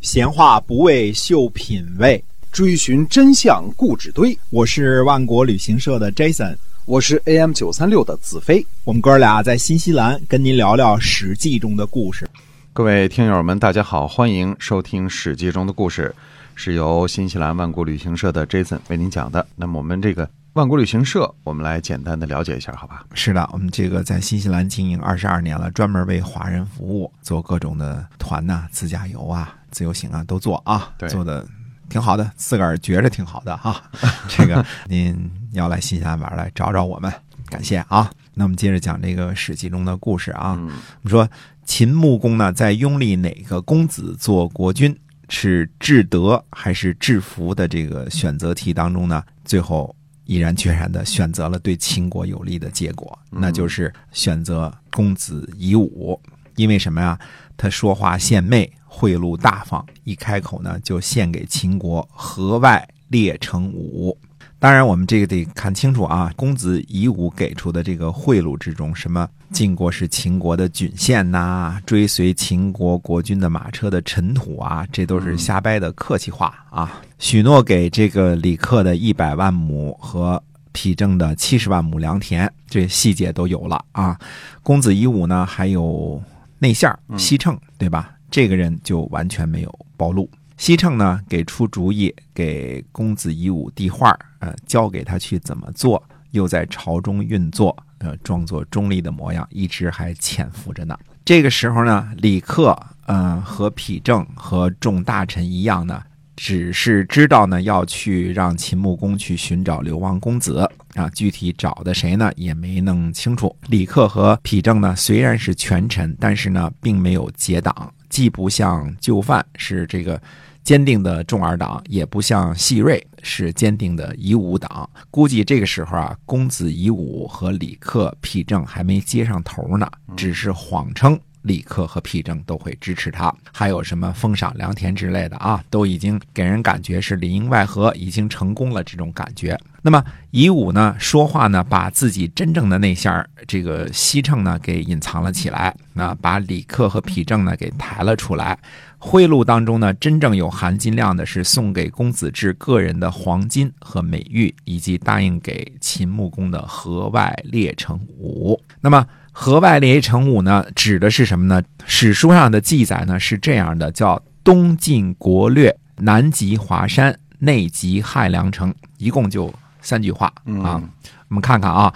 闲话不为秀品味，追寻真相故纸堆。我是万国旅行社的 Jason，我是 AM 九三六的子飞。我们哥俩在新西兰跟您聊聊《史记》中的故事。各位听友们，大家好，欢迎收听《史记》中的故事，是由新西兰万国旅行社的 Jason 为您讲的。那么我们这个万国旅行社，我们来简单的了解一下，好吧？是的，我们这个在新西兰经营二十二年了，专门为华人服务，做各种的团呐、自驾游啊、自由行啊都做啊，对做的挺好的，自个儿觉着挺好的哈。这个您要来新西兰玩来找找我们，感谢啊。那我们接着讲这个《史记》中的故事啊。嗯我们说秦穆公呢，在拥立哪个公子做国君，是至德还是至福的这个选择题当中呢，最后毅然决然的选择了对秦国有利的结果，嗯那就是选择公子夷吾。因为什么呀？他说话献媚，贿赂大方，一开口呢就献给秦国河外列成武。当然，我们这个得看清楚啊。公子夷吾给出的这个贿赂之中，什么晋国是秦国的郡县呐、追随秦国国君的马车的尘土啊，这都是瞎掰的客气话啊。许诺给这个李克的一百万亩和匹正的七十万亩良田，这细节都有了啊。公子夷吾呢，还有内线儿西称，对吧？这个人就完全没有暴露。西城呢，给出主意，给公子夷吾递话呃，教给他去怎么做，又在朝中运作，呃，装作中立的模样，一直还潜伏着呢。这个时候呢，李克，呃，和丕正和众大臣一样呢，只是知道呢要去让秦穆公去寻找流亡公子啊，具体找的谁呢也没弄清楚。李克和丕正呢虽然是权臣，但是呢并没有结党，既不像就范是这个坚定的重耳党，也不像细锐是坚定的夷吾党。估计这个时候啊，公子夷吾和李克、丕正还没接上头呢，只是谎称。李克和丕正都会支持他，还有什么封赏良田之类的啊，都已经给人感觉是里应外合，已经成功了这种感觉。那么夷吾呢，说话呢，把自己真正的内线儿这个西秤呢给隐藏了起来，那把李克和丕正呢给抬了出来。贿赂当中呢，真正有含金量的是送给公子至个人的黄金和美玉，以及答应给秦穆公的河外列成武。那么河外列成武呢，指的是什么呢？史书上的记载呢是这样的：叫东晋国略，南极华山，内极汉梁城，一共就三句话啊。嗯我们看看啊，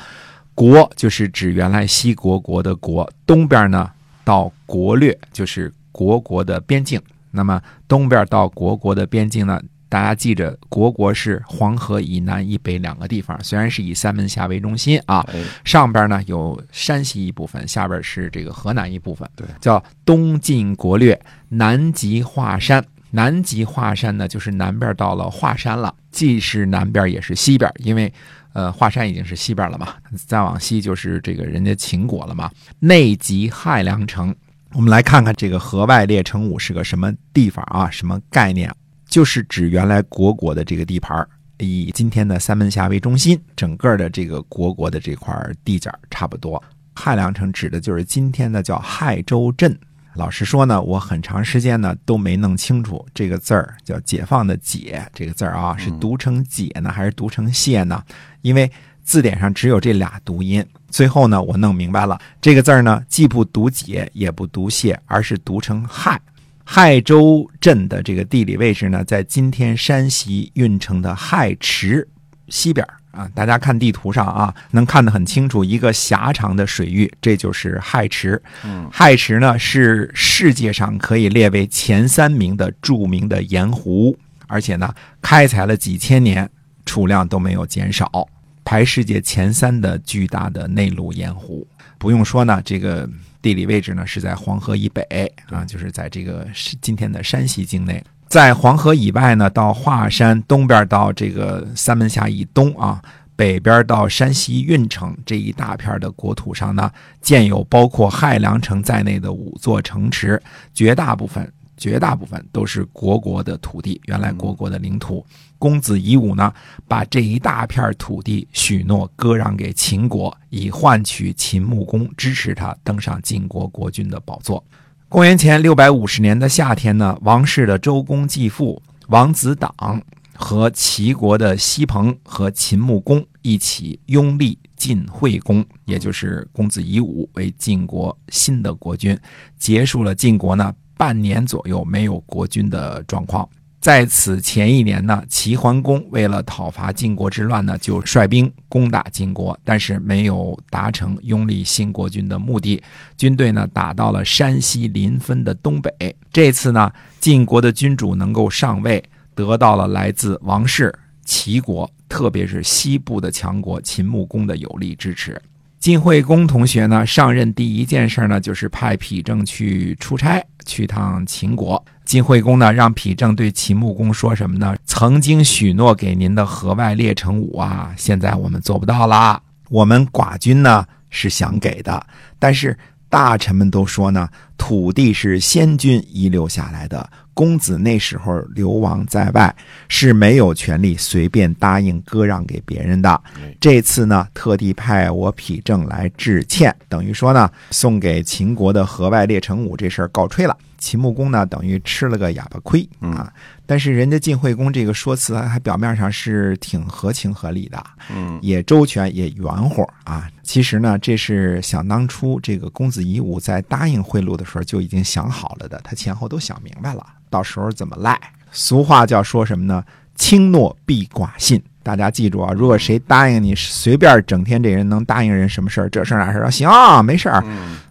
国就是指原来西国国的国，东边呢到国略就是国国的边境。那么东边到国国的边境呢，大家记着，国国是黄河以南以北两个地方，虽然是以三门峡为中心啊，哎，上边呢有山西一部分，下边是这个河南一部分，对，叫东晋国略，南极华山。南极华山呢，就是南边到了华山了，既是南边也是西边，因为呃华山已经是西边了嘛，再往西就是这个人家秦国了嘛。内极汉梁城，我们来看看这个河外列城五是个什么地方啊？什么概念？就是指原来国国的这个地盘儿以今天的三门峡为中心，整个的这个国国的这块地界儿差不多。汉梁城指的就是今天的叫亥州镇。老实说呢，我很长时间呢都没弄清楚这个字儿叫“解放”的“解”这个字儿啊，是读成“解”呢，还是读成“谢”呢？因为字典上只有这俩读音。最后呢，我弄明白了，这个字儿呢既不读“解”，也不读“谢”，而是读成“亥”。亥州镇的这个地理位置呢，在今天山西运城的亥池西边儿啊。大家看地图上啊，能看得很清楚，一个狭长的水域，这就是亥池。嗯，亥池呢是世界上可以列为前三名的著名的盐湖，而且呢开采了几千年，储量都没有减少，排世界前三的巨大的内陆盐湖。不用说呢，这个地理位置呢是在黄河以北啊，就是在这个今天的山西境内。在黄河以外呢，到华山东边到这个三门峡以东啊，北边到山西运城这一大片的国土上呢，建有包括汉梁城在内的五座城池，绝大部分绝大部分都是国国的土地，原来国国的领土。公子夷吾呢，把这一大片土地许诺割让给秦国，以换取秦穆公支持他登上晋国国君的宝座。公元前六百五十年的夏天呢，王室的周公继父王子党和齐国的西彭和秦穆公一起拥立晋惠公，也就是公子夷吾为晋国新的国君，结束了晋国呢半年左右没有国君的状况。在此前一年呢，齐桓公为了讨伐晋国之乱呢，就率兵攻打晋国，但是没有达成拥立新国君的目的。军队呢打到了山西临汾的东北。这次呢，晋国的君主能够上位，得到了来自王室、齐国，特别是西部的强国秦穆公的有力支持。晋惠公同学呢，上任第一件事呢，就是派丕正去出差，去趟秦国。晋惠公呢，让丕正对秦穆公说什么呢？曾经许诺给您的河外列城五啊，现在我们做不到啦。我们寡君呢是想给的，但是大臣们都说呢，土地是先君遗留下来的，公子那时候流亡在外，是没有权利随便答应割让给别人的。这次呢，特地派我匹正来致歉，等于说呢，送给秦国的河外列城武这事儿告吹了。秦穆公呢，等于吃了个哑巴亏啊！但是人家晋惠公这个说辞还表面上是挺合情合理的，嗯，也周全也圆乎啊。其实呢，这是想当初这个公子夷吾在答应贿赂的时候就已经想好了的，他前后都想明白了，到时候怎么赖。俗话叫说什么呢？轻诺必寡信。大家记住啊，如果谁答应你，随便整天这人能答应人什么事儿，这事儿那事儿，行，没事儿。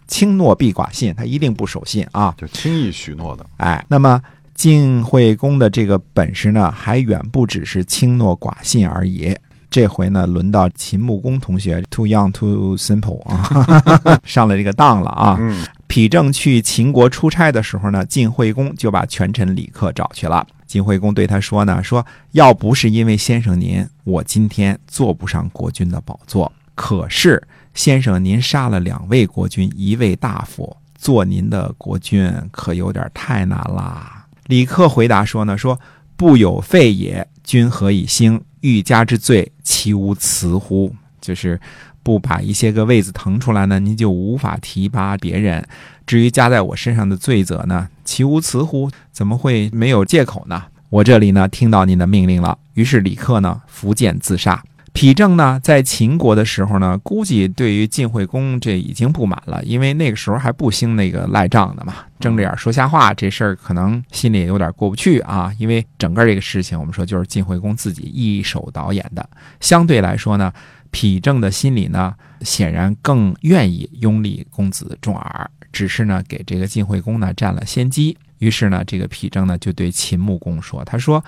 轻诺必寡信，他一定不守信啊，就轻易许诺的。哎，那么晋惠公的这个本事呢，还远不只是轻诺寡信而已。这回呢，轮到秦穆公同学，too young too simple 啊，上了这个当了啊。嗯，丕正去秦国出差的时候呢，晋惠公就把权臣李克找去了。晋惠公对他说呢：“说要不是因为先生您，我今天坐不上国君的宝座。可是先生您杀了两位国君，一位大夫，做您的国君可有点太难啦。”李克回答说呢：“说不有废也，君何以兴？欲加之罪，其无辞乎？就是不把一些个位子腾出来呢，您就无法提拔别人。至于加在我身上的罪责呢，其无辞乎？怎么会没有借口呢？我这里呢，听到您的命令了。于是李克呢，伏剑自杀。丕正呢，在秦国的时候呢，估计对于晋惠公这已经不满了，因为那个时候还不兴那个赖账的嘛，睁着眼说瞎话，这事儿可能心里也有点过不去啊。因为整个这个事情，我们说就是晋惠公自己一手导演的，相对来说呢，丕正的心里呢，显然更愿意拥立公子重耳，只是呢，给这个晋惠公呢占了先机。于是呢，这个丕正呢就对秦穆公说：“他说。”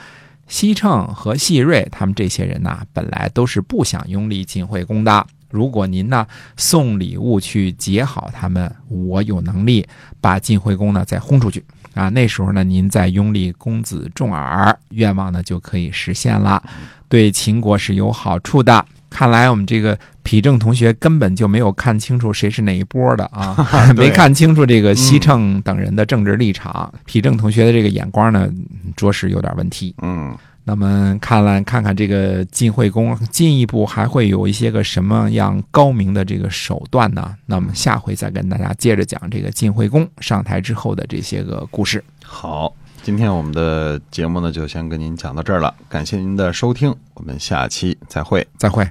西称和细瑞他们这些人呐，本来都是不想拥立晋惠公的。如果您呢送礼物去结好他们，我有能力把晋惠公呢再轰出去啊。那时候呢，您再拥立公子重耳，愿望呢就可以实现了，对秦国是有好处的。看来我们这个皮正同学根本就没有看清楚谁是哪一波的啊，没看清楚这个西称等人的政治立场。皮正同学的这个眼光呢，着实有点问题。嗯，那么看来看看这个晋惠公进一步还会有一些个什么样高明的这个手段呢？那么下回再跟大家接着讲这个晋惠公上台之后的这些个故事。好，今天我们的节目呢就先跟您讲到这儿了，感谢您的收听，我们下期再会。再会。